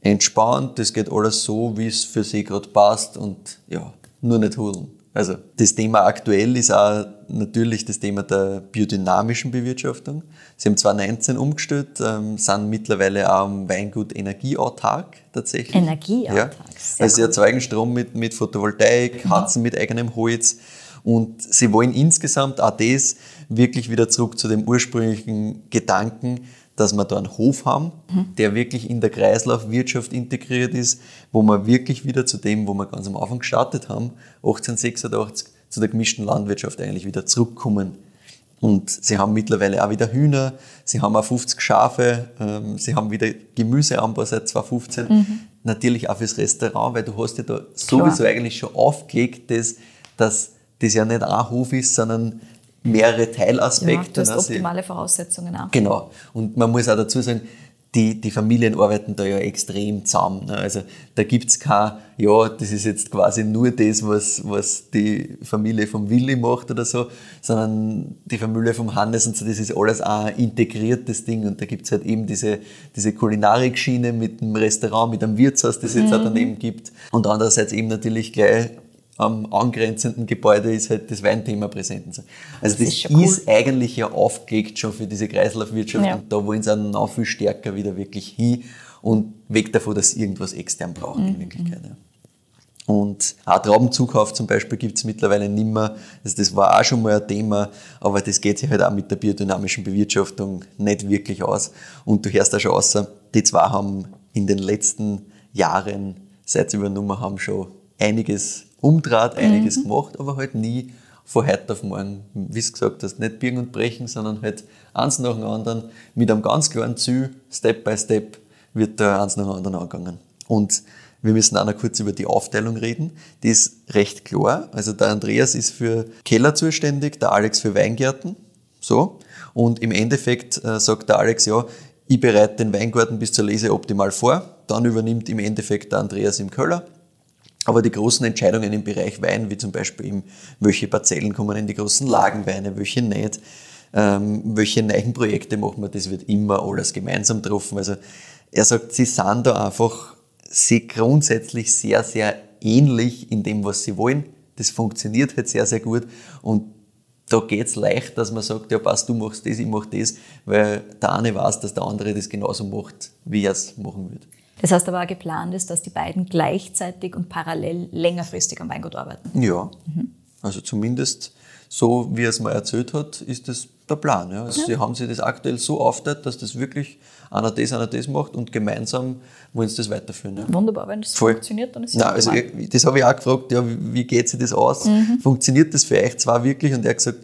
C: entspannt, das geht alles so, wie es für sie gerade passt und ja, nur nicht hudeln. Also das Thema aktuell ist auch natürlich das Thema der biodynamischen Bewirtschaftung. Sie haben 2019 umgestellt, ähm, sind mittlerweile auch am Weingut energieautark tatsächlich.
B: Energieautark,
C: Ja. Also sie erzeugen Strom mit, mit Photovoltaik, Hatzen mit eigenem Holz und sie wollen insgesamt auch das wirklich wieder zurück zu dem ursprünglichen Gedanken, dass wir da einen Hof haben, der wirklich in der Kreislaufwirtschaft integriert ist, wo wir wirklich wieder zu dem, wo wir ganz am Anfang gestartet haben, 1886, zu der gemischten Landwirtschaft eigentlich wieder zurückkommen. Und sie haben mittlerweile auch wieder Hühner, sie haben auch 50 Schafe, ähm, sie haben wieder Gemüseanbau seit 2015. Natürlich auch fürs Restaurant, weil du hast ja da sowieso eigentlich schon aufgelegt, dass, dass das ja nicht ein Hof ist, sondern mehrere
B: Ja,
C: Teilaspekte.
B: du hast
C: ne?
B: Optimale Voraussetzungen auch.
C: Genau. Und man muss auch dazu sagen, die, die Familien arbeiten da ja extrem zusammen. Ne? Also da gibt's kein, ja, das ist jetzt quasi nur das, was, was die Familie vom Willi macht oder so, sondern die Familie vom Hannes und so, das ist alles auch ein integriertes Ding. Und da gibt's halt eben diese, diese Kulinarikschiene mit dem Restaurant, mit einem Wirtshaus, das es jetzt auch daneben gibt. Und andererseits eben natürlich gleich am angrenzenden Gebäude ist halt das Weinthema präsent. Also das,
B: ist
C: ist,
B: schon cool.
C: eigentlich ja aufgelegt schon für diese Kreislaufwirtschaft
B: Ja.
C: und da wollen sie auch noch viel stärker wieder wirklich hin und weg davon, dass sie irgendwas extern brauchen
B: Mhm.
C: in Wirklichkeit. Ja. Und auch Traubenzukauf zum Beispiel gibt es mittlerweile nicht mehr. Also das war auch schon mal ein Thema, aber das geht sich halt auch mit der biodynamischen Bewirtschaftung nicht wirklich aus. Und du hörst auch schon außer, die zwei haben in den letzten Jahren, seit sie übernommen haben, schon einiges umdraht, einiges gemacht, aber halt nie von heute auf morgen, wie du gesagt hast, nicht biegen und brechen, sondern halt eins nach dem anderen mit einem ganz klaren Ziel, Step by Step, wird da eins nach dem anderen angegangen. Und wir müssen auch noch kurz über die Aufteilung reden. Die ist recht klar. Also der Andreas ist für Keller zuständig, der Alex für Weingärten. So. Und im Endeffekt äh, sagt der Alex, ja, ich bereite den Weingarten bis zur Lese optimal vor. Dann übernimmt im Endeffekt der Andreas im Keller. Aber die großen Entscheidungen im Bereich Wein, wie zum Beispiel eben, welche Parzellen kommen in die großen Lagenweine, welche nicht, ähm, welche neuen Projekte machen wir, das wird immer alles gemeinsam getroffen. Also er sagt, sie sind da einfach sie grundsätzlich sehr, sehr ähnlich in dem, was sie wollen. Das funktioniert halt sehr, sehr gut. Und da geht's leicht, dass man sagt, ja passt, du machst das, ich mach das, weil der eine weiß, dass der andere das genauso macht, wie er es machen wird.
B: Das heißt aber auch geplant ist, dass die beiden gleichzeitig und parallel längerfristig am Weingut arbeiten.
C: Ja, also zumindest so, wie er es mal erzählt hat, ist das der Plan. Ja. Also Sie haben sich das aktuell so aufgeteilt, dass das wirklich einer das, einer das macht und gemeinsam wollen sie das weiterführen. Ja.
B: Wunderbar, wenn das
C: Voll.
B: funktioniert, dann ist es
C: Nein, also ich- das habe ich auch gefragt, ja, wie, wie geht sich das aus? Funktioniert das für euch zwar wirklich? Und er hat gesagt,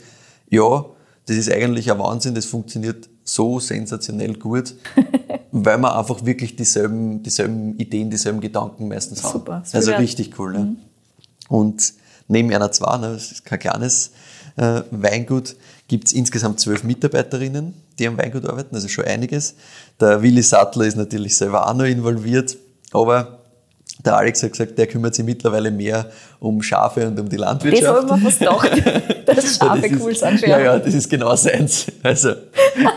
C: ja, das ist eigentlich ein Wahnsinn, das funktioniert so sensationell gut, weil wir einfach wirklich dieselben, dieselben Ideen, dieselben Gedanken meistens haben.
B: Super, das
C: Also richtig cool. Ne? Und neben einer zwei, ne, das ist kein kleines äh, Weingut, gibt es insgesamt zwölf Mitarbeiterinnen, die am Weingut arbeiten, also schon einiges. Der Willi Sattler ist natürlich selber auch noch involviert, aber der Alex hat gesagt, der kümmert sich mittlerweile mehr um Schafe und um die
B: Das
C: Landwirtschaft.
B: habe ich mir fast gedacht, dass Schafe
C: Das ist-
B: cool sind
C: Ja, ja, das ist genau seins. Also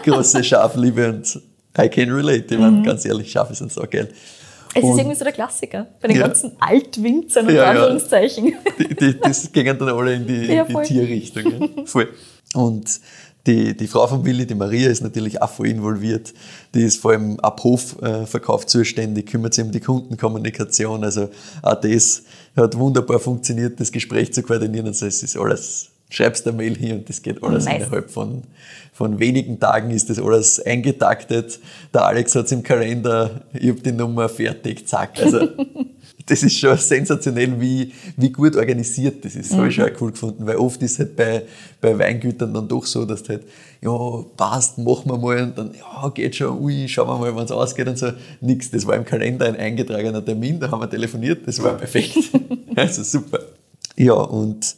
C: große Schafliebe und I can relate. Ich meine, ganz ehrlich, Schafe sind so geil.
B: Es ist
C: Und-
B: irgendwie so der Klassiker. Bei den
C: Ja.
B: ganzen Altwinzern und
C: Ja, ja.
B: Anführungszeichen.
C: die, die, das gingen dann alle in die,
B: Ja,
C: in die. Tierrichtung. Voll. Und die, die Frau von Willi, die Maria, ist natürlich auch voll involviert. Die ist vor allem ab Hofverkauf zuständig, kümmert sich um die Kundenkommunikation. Also auch das hat wunderbar funktioniert, das Gespräch zu koordinieren. Also es ist alles, schreibst eine Mail hin und das geht alles
B: Nice.
C: innerhalb von, von wenigen Tagen ist das alles eingetaktet. Der Alex hat es im Kalender, ich habe die Nummer fertig, zack. Also das ist schon sensationell, wie, wie gut organisiert das ist. Das habe ich schon auch cool gefunden, weil oft ist halt bei, bei Weingütern dann doch so, dass du halt, ja, passt, machen wir mal und dann, ja, geht schon, ui, schauen wir mal, wann es ausgeht und so. Nix, das war im Kalender ein eingetragener Termin, da haben wir telefoniert, das war perfekt. also super. Ja, und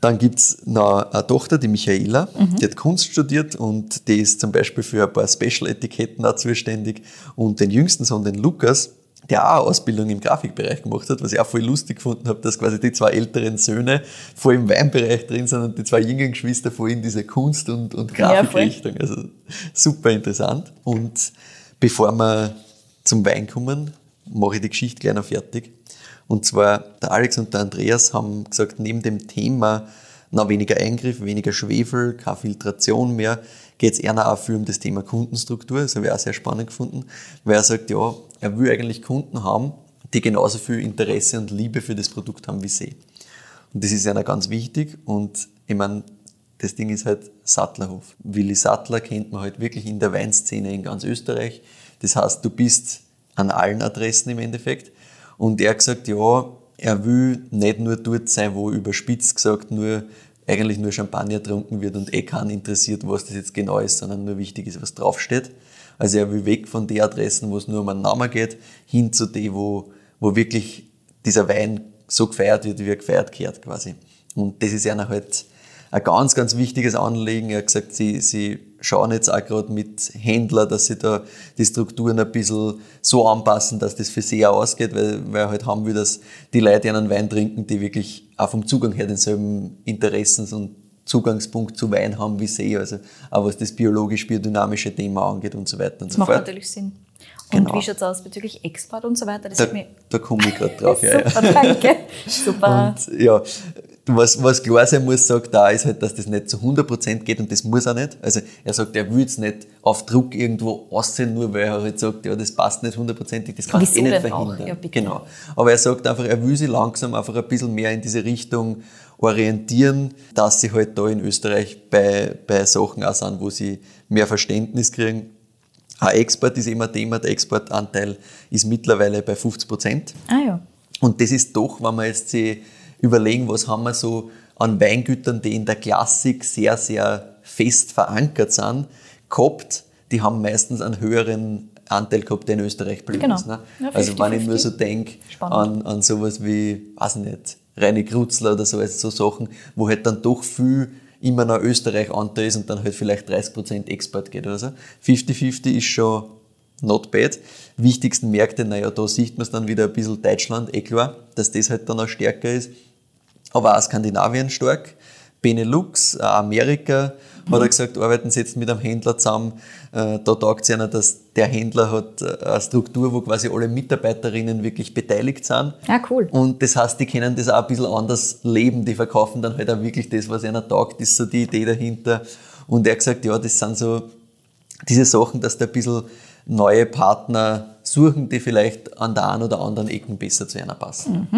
C: Dann gibt's noch eine Tochter, die Michaela, die hat Kunst studiert und die ist zum Beispiel für ein paar Special-Etiketten auch zuständig. Und den jüngsten Sohn, den Lukas, der auch eine Ausbildung im Grafikbereich gemacht hat, was ich auch voll lustig gefunden habe, dass quasi die zwei älteren Söhne voll im Weinbereich drin sind und die zwei jüngeren Geschwister voll in diese Kunst- und, und Grafikrichtung. also super interessant. Und bevor wir zum Wein kommen, mache ich die Geschichte gleich noch fertig. Und zwar, der Alex und der Andreas haben gesagt, neben dem Thema noch weniger Eingriff, weniger Schwefel, keine Filtration mehr, geht es eher auch viel um das Thema Kundenstruktur. Das habe ich auch sehr spannend gefunden, weil er sagt, ja, er will eigentlich Kunden haben, die genauso viel Interesse und Liebe für das Produkt haben wie sie. Und das ist einer ganz wichtig. Und ich meine, das Ding ist halt Sattlerhof. Willi Sattler kennt man halt wirklich in der Weinszene in ganz Österreich. Das heißt, du bist an allen Adressen im Endeffekt. Und er hat gesagt, ja, er will nicht nur dort sein, wo überspitzt gesagt nur eigentlich nur Champagner getrunken wird und eh keinen interessiert, was das jetzt genau ist, sondern nur wichtig ist, was draufsteht. Also er will weg von den Adressen, wo es nur um einen Namen geht, hin zu denen, wo, wo wirklich dieser Wein so gefeiert wird, wie er gefeiert gehört quasi. Und das ist einer halt ein ganz, ganz wichtiges Anliegen. Er hat gesagt, sie, sie schauen jetzt auch gerade mit Händlern, dass sie da die Strukturen ein bisschen so anpassen, dass das für sie auch ausgeht, weil, weil halt haben wir, dass die Leute einen Wein trinken, die wirklich auch vom Zugang her denselben Interessens- und Zugangspunkt zu Wein haben wie sie, also auch was das biologisch-biodynamische Thema angeht und so weiter und
B: das
C: so
B: macht
C: fort.
B: natürlich Sinn. Und
C: Genau.
B: wie schaut es aus bezüglich Export und so weiter? Das
C: Da, da komme ich gerade drauf. ja, ja.
B: Super, danke. Super.
C: Und ja, was, was klar sein muss, sagt da ist halt, dass das nicht zu 100% geht und das muss er nicht. Also er sagt, er will es nicht auf Druck irgendwo aussehen, nur weil er halt sagt, ja, das passt nicht hundertprozentig, das kann ich eh nicht
B: auch?
C: verhindern.
B: Ja.
C: Genau. Aber er sagt einfach, er will sich langsam einfach ein bisschen mehr in diese Richtung orientieren, dass sie halt da in Österreich bei, bei Sachen auch sind, wo sie mehr Verständnis kriegen. Ein Export ist immer ein Thema, der Exportanteil ist mittlerweile bei 50 Prozent.
B: Ah ja.
C: Und das ist doch, wenn wir jetzt sich überlegen, was haben wir so an Weingütern, die in der Klassik sehr, sehr fest verankert sind, gehabt, die haben meistens einen höheren Anteil gehabt, der in Österreich geblieben
B: Genau.
C: ist. Ne?
B: Ja,
C: also wenn ich
B: 50-50.
C: nur so denke an, an sowas wie, weiß ich nicht, Reine Krutzler oder so, also so Sachen, wo halt dann doch viel immer noch Österreich Anteil ist und dann halt vielleicht 30% Export geht oder so. 50-50 ist schon not bad. Wichtigsten Märkte, naja, da sieht man es dann wieder ein bisschen Deutschland, eh klar, dass das halt dann auch stärker ist. Aber auch Skandinavien stark. Benelux, Amerika, hat er gesagt, arbeiten sie jetzt mit einem Händler zusammen. Äh, Da taugt es einer, dass der Händler hat äh, eine Struktur, wo quasi alle Mitarbeiterinnen wirklich beteiligt sind.
B: Ah, cool.
C: Und das heißt, die können das auch ein bisschen anders leben, die verkaufen dann halt auch wirklich das, was einer taugt, ist so die Idee dahinter. Und er hat gesagt, ja, das sind so diese Sachen, dass da ein bisschen neue Partner suchen, die vielleicht an der einen oder anderen Ecken besser zu einer passen.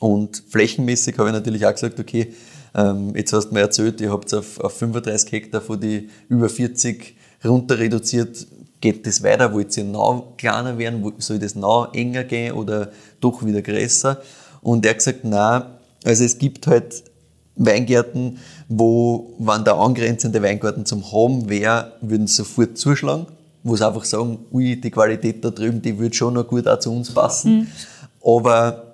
C: Und flächenmäßig habe ich natürlich auch gesagt, okay, ähm, jetzt hast du mir erzählt, ihr habt auf, auf 35 Hektar von die über 40 runter reduziert. Geht das weiter? Wollt ihr noch kleiner werden? Soll das noch enger gehen oder doch wieder größer? Und er hat gesagt, nein, also es gibt halt Weingärten, wo, wenn der angrenzende Weingarten zum Haben wäre, würden sie sofort zuschlagen, wo sie einfach sagen, ui, die Qualität da drüben, die würde schon noch gut auch zu uns passen. Aber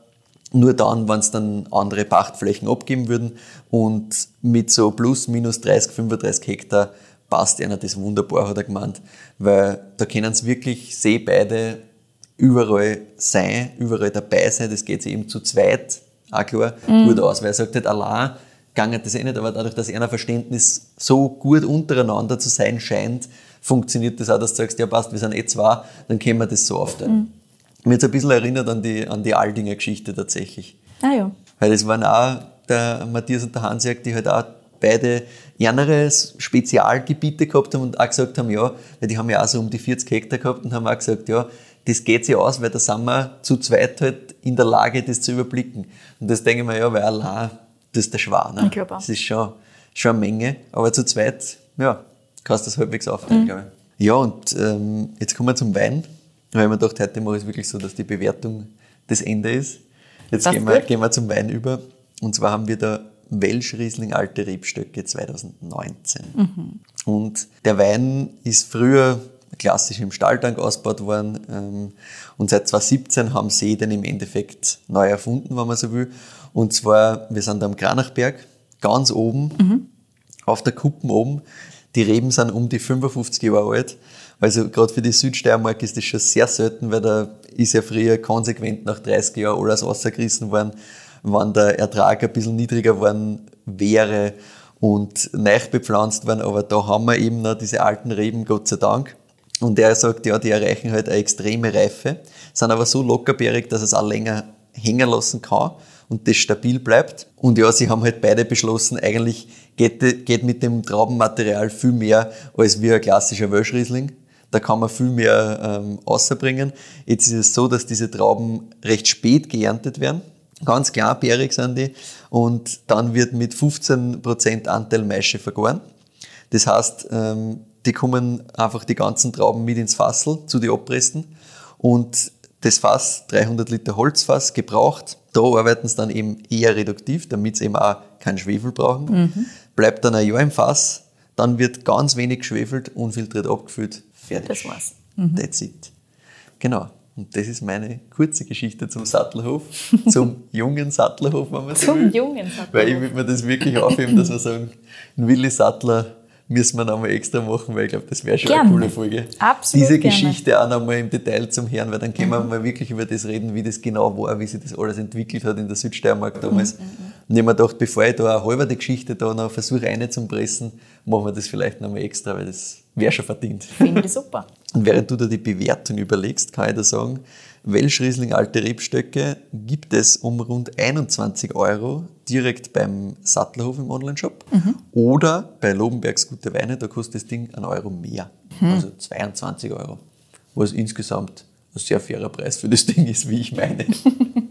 C: nur dann, wenn es dann andere Pachtflächen abgeben würden. Und mit so plus minus 30, 35 Hektar passt einer das wunderbar, hat er gemeint, weil da können sie wirklich, sie beide überall sein, überall dabei sein, das geht sich eben zu zweit, auch klar, gut aus, weil er sagt nicht allein, gange das eh nicht, aber dadurch, dass einer Verständnis so gut untereinander zu sein scheint, funktioniert das auch, dass du sagst, ja passt, wir sind eh zwei, dann können wir das so aufteilen. Mir jetzt ein bisschen erinnert an die, an die Aldinger Geschichte tatsächlich.
B: Ah ja.
C: Weil das waren auch der Matthias und der Hansjörg, die halt auch beide ärmere Spezialgebiete gehabt haben und auch gesagt haben, ja, weil die haben ja auch so um die 40 Hektar gehabt und haben auch gesagt, ja, das geht sich aus, weil da sind wir zu zweit halt in der Lage, das zu überblicken. Und das denke ich mir, ja, weil allein, das ist der Schwan. Ne?
B: Ich glaub auch.
C: Das ist schon, schon eine Menge, aber zu zweit, ja, kannst du das halbwegs aufteilen,
B: Mhm.
C: glaube ich. Ja, und ähm, jetzt kommen wir zum Wein. Weil mir gedacht, heute mache ich es wirklich so, dass die Bewertung das Ende ist. Jetzt
B: Passt
C: gehen wir,
B: gut.
C: gehen wir zum Wein über. Und zwar haben wir da Welsch Riesling Alte Rebstöcke 2019. Und der Wein ist früher klassisch im Stahltank ausgebaut worden. ähm, Und seit 2017 haben sie den im Endeffekt neu erfunden, wenn man so will. Und zwar, wir sind da am Granachberg, ganz oben, auf der Kuppen oben. Die Reben sind um die 55 Jahre alt. Also gerade für die Südsteiermark ist das schon sehr selten, weil da ist ja früher konsequent nach 30 Jahren alles rausgerissen worden, wenn der Ertrag ein bisschen niedriger geworden wäre und neu bepflanzt worden. Aber da haben wir eben noch diese alten Reben, Gott sei Dank. Und er sagt, ja, die erreichen halt eine extreme Reife, sind aber so lockerbeerig, dass es auch länger hängen lassen kann und das stabil bleibt. Und ja, sie haben halt beide beschlossen, eigentlich geht, geht mit dem Traubenmaterial viel mehr als wie ein klassischer Welschriesling. Da kann man viel mehr ähm, außerbringen. Jetzt ist es so, dass diese Trauben recht spät geerntet werden. Ganz klarbeerig sind die. Und dann wird mit 15% Anteil Maische vergoren. Das heißt, ähm, die kommen einfach die ganzen Trauben mit ins Fassel zu den Abresten. Und das Fass, 300 Liter Holzfass, gebraucht. Da arbeiten sie dann eben eher reduktiv, damit sie eben auch keinen Schwefel brauchen. Bleibt dann ein Jahr im Fass. Dann wird ganz wenig geschwefelt, unfiltriert abgefüllt. Fertig.
B: Das war's.
C: That's it. Genau. Und das ist meine kurze Geschichte zum Sattelhof, zum jungen Sattelhof, wenn man so
B: Zum
C: will.
B: jungen Sattelhof.
C: Weil ich würde mir das wirklich aufheben, dass wir sagen, einen Willi Sattler müssen wir nochmal extra machen, weil ich glaube, das wäre schon
B: Gerne.
C: eine coole Folge.
B: Absolut
C: Diese
B: gerne.
C: Geschichte auch nochmal im Detail zum Hören, weil dann können
B: Mhm.
C: wir mal wirklich über das reden, wie das genau war, wie sich das alles entwickelt hat in der Südsteiermark damals.
B: Mhm,
C: Und ich habe mir gedacht, bevor ich da eine halbe Geschichte da noch versuche reinzupressen, machen wir das vielleicht nochmal extra, weil das wäre schon verdient.
B: Finde ich super.
C: Und während du da die Bewertung überlegst, kann ich da sagen, Welschriesling alte Rebstöcke gibt es um rund 21 Euro direkt beim Sattlerhof im Onlineshop oder bei Lobenbergs Gute Weine, da kostet das Ding einen Euro mehr, also 22 Euro, was insgesamt ein sehr fairer Preis für das Ding ist, wie ich meine.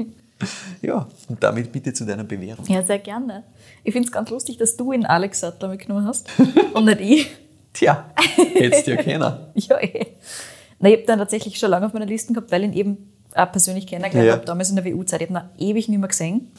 C: ja, und damit bitte zu deiner Bewertung.
B: Ja, sehr gerne. Ich finde es ganz lustig, dass du ihn Alex Sattler mitgenommen hast und nicht ich.
C: Tja, hättest du ja keiner.
B: Ja, eh. Na, ich habe dann tatsächlich schon lange auf meiner Liste gehabt, weil ihn eben auch persönlich kennengelernt
C: Ja.
B: habe, damals in der WU-Zeit. Ich habe ihn ewig nicht mehr gesehen.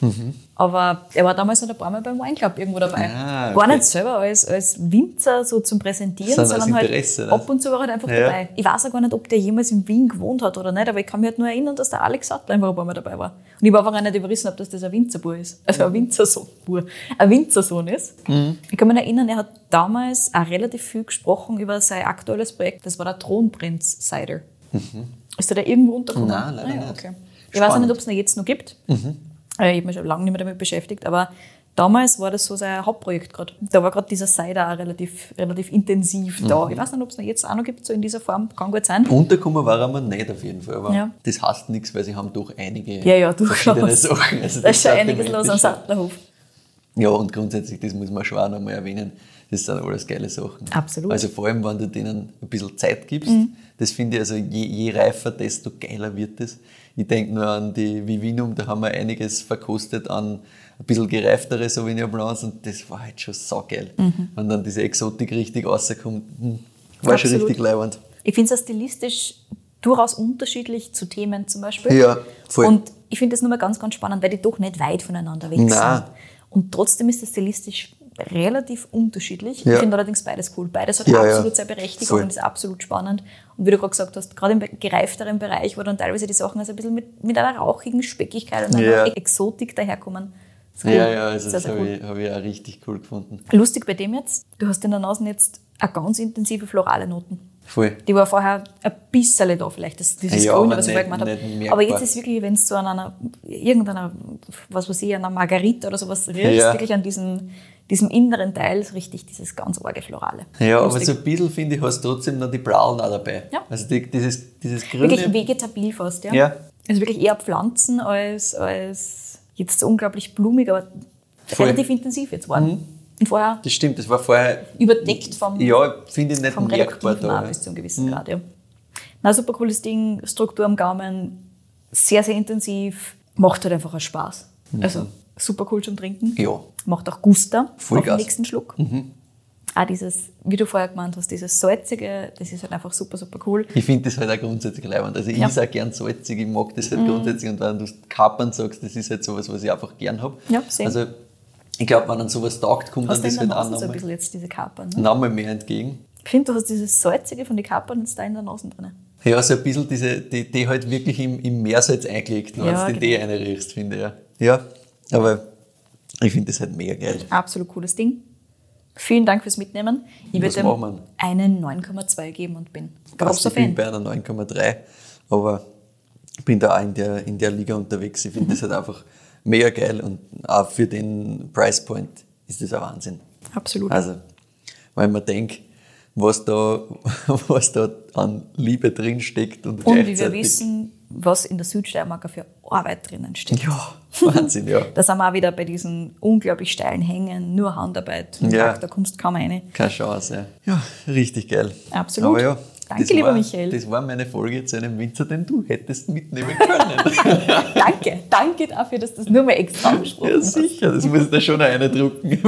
B: Aber er war damals noch ein paar Mal beim Wine Club irgendwo dabei.
C: Ah,
B: Gar
C: okay.
B: nicht selber als, als Winzer so zum Präsentieren,
C: Sondern aus
B: sondern halt
C: ne?
B: ab und zu war er halt einfach
C: Ja.
B: dabei. Ich weiß auch gar nicht, ob der jemals in Wien gewohnt hat oder nicht, aber ich kann mich halt nur erinnern, dass der Alex Sattler einfach ein paar Mal dabei war. Und ich war einfach auch nicht überrissen, ob das, das ein Winzerbur ist. Also ein Winzersohn, Bur, ein Winzersohn ist.
C: Mhm.
B: Ich kann mich erinnern, er hat damals auch relativ viel gesprochen über sein aktuelles Projekt. Das war der Thronprinz Cider. Ist der da irgendwo untergekommen?
C: Mhm. Nein, leider
B: Ah, ja,
C: nicht.
B: okay. Ich weiß auch
C: Spannend. Mhm.
B: nicht, ob es ihn jetzt noch gibt. Äh, Ich habe mich schon lange nicht mehr damit beschäftigt, aber damals war das so sein Hauptprojekt gerade. Da war gerade dieser Cider auch relativ, relativ intensiv da.
C: Mhm.
B: Ich weiß nicht, ob es ihn jetzt auch noch gibt, so in dieser Form. Kann gut sein.
C: Unterkommen war er mir nicht auf jeden Fall, aber
B: Ja.
C: das heißt nichts, weil sie haben doch einige
B: Ja, ja,
C: verschiedene. Sachen. Also
B: da ist schon einiges los am Sattlerhof.
C: Ja, und grundsätzlich, das muss man schon auch noch mal erwähnen, das sind alles geile Sachen.
B: Absolut. Mhm.
C: Also vor allem, wenn du denen ein bisschen Zeit gibst, das finde ich, also je, je reifer, desto geiler wird es. Ich denke nur an die Vivinum, da haben wir einiges verkostet an ein bisschen gereiftere Sauvignon Blancs und das war halt schon saugeil.
B: Mhm.
C: Wenn dann diese Exotik richtig rauskommt, hm, war schon
B: Absolut.
C: richtig leibend.
B: Ich finde es auch stilistisch durchaus unterschiedlich zu Themen zum Beispiel.
C: Ja, voll.
B: Und ich finde das nur mal ganz, ganz spannend, weil die doch nicht weit voneinander weg sind. Und trotzdem ist das stilistisch relativ unterschiedlich.
C: Ja.
B: Ich finde allerdings beides cool. Beides hat
C: Ja, ja.
B: absolut seine Berechtigung
C: Voll.
B: und ist absolut spannend. Und wie du gerade gesagt hast, gerade im gereifteren Bereich, wo dann teilweise die Sachen also ein bisschen mit, mit einer rauchigen Speckigkeit und einer
C: Ja.
B: Exotik daherkommen. ist cool.
C: Ja, ja, also
B: Sehr,
C: das habe
B: cool.
C: ich, hab ich auch richtig cool gefunden.
B: Lustig bei dem jetzt, du hast in der Nase jetzt eine ganz intensive florale Noten.
C: Voll.
B: Die war vorher ein bisschen da vielleicht, das, dieses
C: Ja,
B: Grüne,
C: aber
B: was ich vorher gemacht habe. Aber jetzt ist wirklich, wenn es zu einer, irgendeiner, was weiß ich, einer Margarita oder sowas riechst,
C: Ja.
B: wirklich an diesem, diesem inneren Teil ist richtig dieses ganz arge Florale.
C: Ja, aber
B: Lustig.
C: so ein bisschen, finde ich, hast du trotzdem noch die Braunen auch dabei.
B: Ja.
C: Also die, dieses, dieses Grüne.
B: Wirklich vegetabil fast, ja.
C: Ja.
B: Also wirklich eher Pflanzen als, als jetzt so unglaublich blumig, aber
C: Voll. Mhm.
B: relativ intensiv jetzt waren. Und vorher
C: Das stimmt, das war vorher.
B: überdeckt vom,
C: Ja, finde ich nicht
B: vom
C: merkbar da.
B: bis zu einem gewissen Grad, ja. Na, super cooles Ding, Struktur am Gaumen, sehr, sehr intensiv, macht halt einfach auch Spaß. Also super cool zum Trinken.
C: Ja.
B: Macht auch Guster
C: Voll
B: auf den nächsten Schluck. Auch dieses, wie du vorher gemeint hast, dieses Salzige, das ist halt einfach super, super cool.
C: Ich finde das halt auch grundsätzlich leibend. Also ich
B: Ja. Mhm.
C: auch gern salzig, ich mag das halt grundsätzlich. Und wenn du Kapern sagst, das ist halt sowas, was ich einfach gern habe.
B: Ja, same.
C: Also ich glaube, wenn dann sowas taugt, kommt
B: Hast
C: dann das halt auch
B: Nase so ein
C: nochmal
B: bisschen jetzt diese Kapern? Ne?
C: nochmal mehr entgegen.
B: Ich finde, du hast dieses Salzige von den Kapern jetzt da in der Nase drin.
C: Ja, so ein bisschen diese, die, die halt wirklich im, im Meersalz eingelegt, wenn
B: Ja,
C: du die
B: genau.
C: reinriechst, finde ich. Ja. ja, aber Ich finde das halt mega geil.
B: Absolut cooles Ding. Vielen Dank fürs Mitnehmen. Ich würde
C: wir?
B: einen 9,2 geben und bin großer
C: ich bin
B: Fan.
C: bei einer 9,3, aber ich bin da auch in der, in der Liga unterwegs. Ich finde das halt einfach mega geil und auch für den Price Point ist das ein Wahnsinn.
B: Absolut.
C: Also, weil man denkt, was da, was da an Liebe drin steckt und,
B: und wie wir wissen, was in der Südsteiermark für Arbeit drinnen steht.
C: Ja, Wahnsinn, ja.
B: Da sind wir auch wieder bei diesen unglaublich steilen Hängen, nur Handarbeit.
C: Ja.
B: Da kommst du kaum rein.
C: Keine Chance. Ja, ja richtig geil.
B: Absolut.
C: Aber ja,
B: Danke,
C: das
B: lieber
C: war,
B: Michael.
C: Das war meine Folge zu einem Winzer, den du hättest mitnehmen können.
B: Danke, danke dafür, dass du das nur mal extra angesprochen
C: ja,
B: hast.
C: sicher, das muss da schon eine drucken.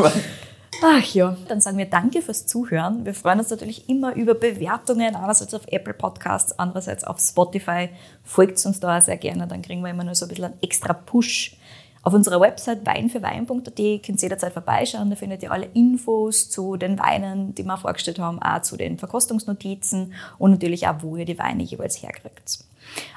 B: Ach ja, dann sagen wir danke fürs Zuhören. Wir freuen uns natürlich immer über Bewertungen, einerseits auf Apple Podcasts, andererseits auf Spotify. Folgt uns da sehr gerne, dann kriegen wir immer nur so ein bisschen einen extra Push. Auf unserer Website weinfürwein.at könnt ihr jederzeit vorbeischauen. Da findet ihr alle Infos zu den Weinen, die wir vorgestellt haben, auch zu den Verkostungsnotizen und natürlich auch, wo ihr die Weine jeweils herkriegt.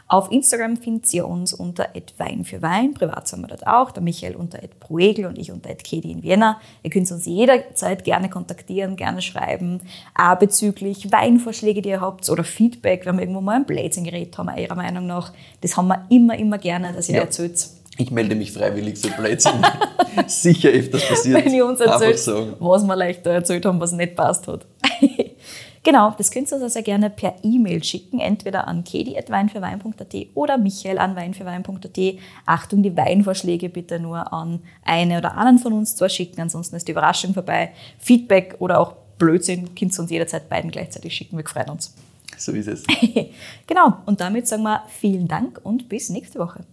B: Auf Instagram findet ihr uns unter Wein für Wein. Privat sind wir dort auch. Der Michael unter Proegel und ich unter Kedi in Vienna. Ihr könnt uns jederzeit gerne kontaktieren, gerne schreiben. Auch bezüglich Weinvorschläge, die ihr habt oder Feedback, wenn wir irgendwo mal ein Blazing geredet haben, eurer Meinung nach. Das haben wir immer, immer gerne, dass ihr
C: Ja.
B: erzählt.
C: Ich melde mich freiwillig so Blödsinn. Sicher öfters passiert.
B: Wenn ihr uns erzählt, was wir leicht da erzählt haben, was nicht passt hat. genau, das könnt ihr uns also gerne per E-Mail schicken, entweder an kedi.weinfürwein.at oder michael an weinfürwein.at. Achtung, die Weinvorschläge bitte nur an eine oder anderen von uns zwar schicken, ansonsten ist die Überraschung vorbei. Feedback oder auch Blödsinn könnt ihr uns jederzeit beiden gleichzeitig schicken, wir freuen uns.
C: So ist es.
B: genau, und damit sagen wir vielen Dank und bis nächste Woche.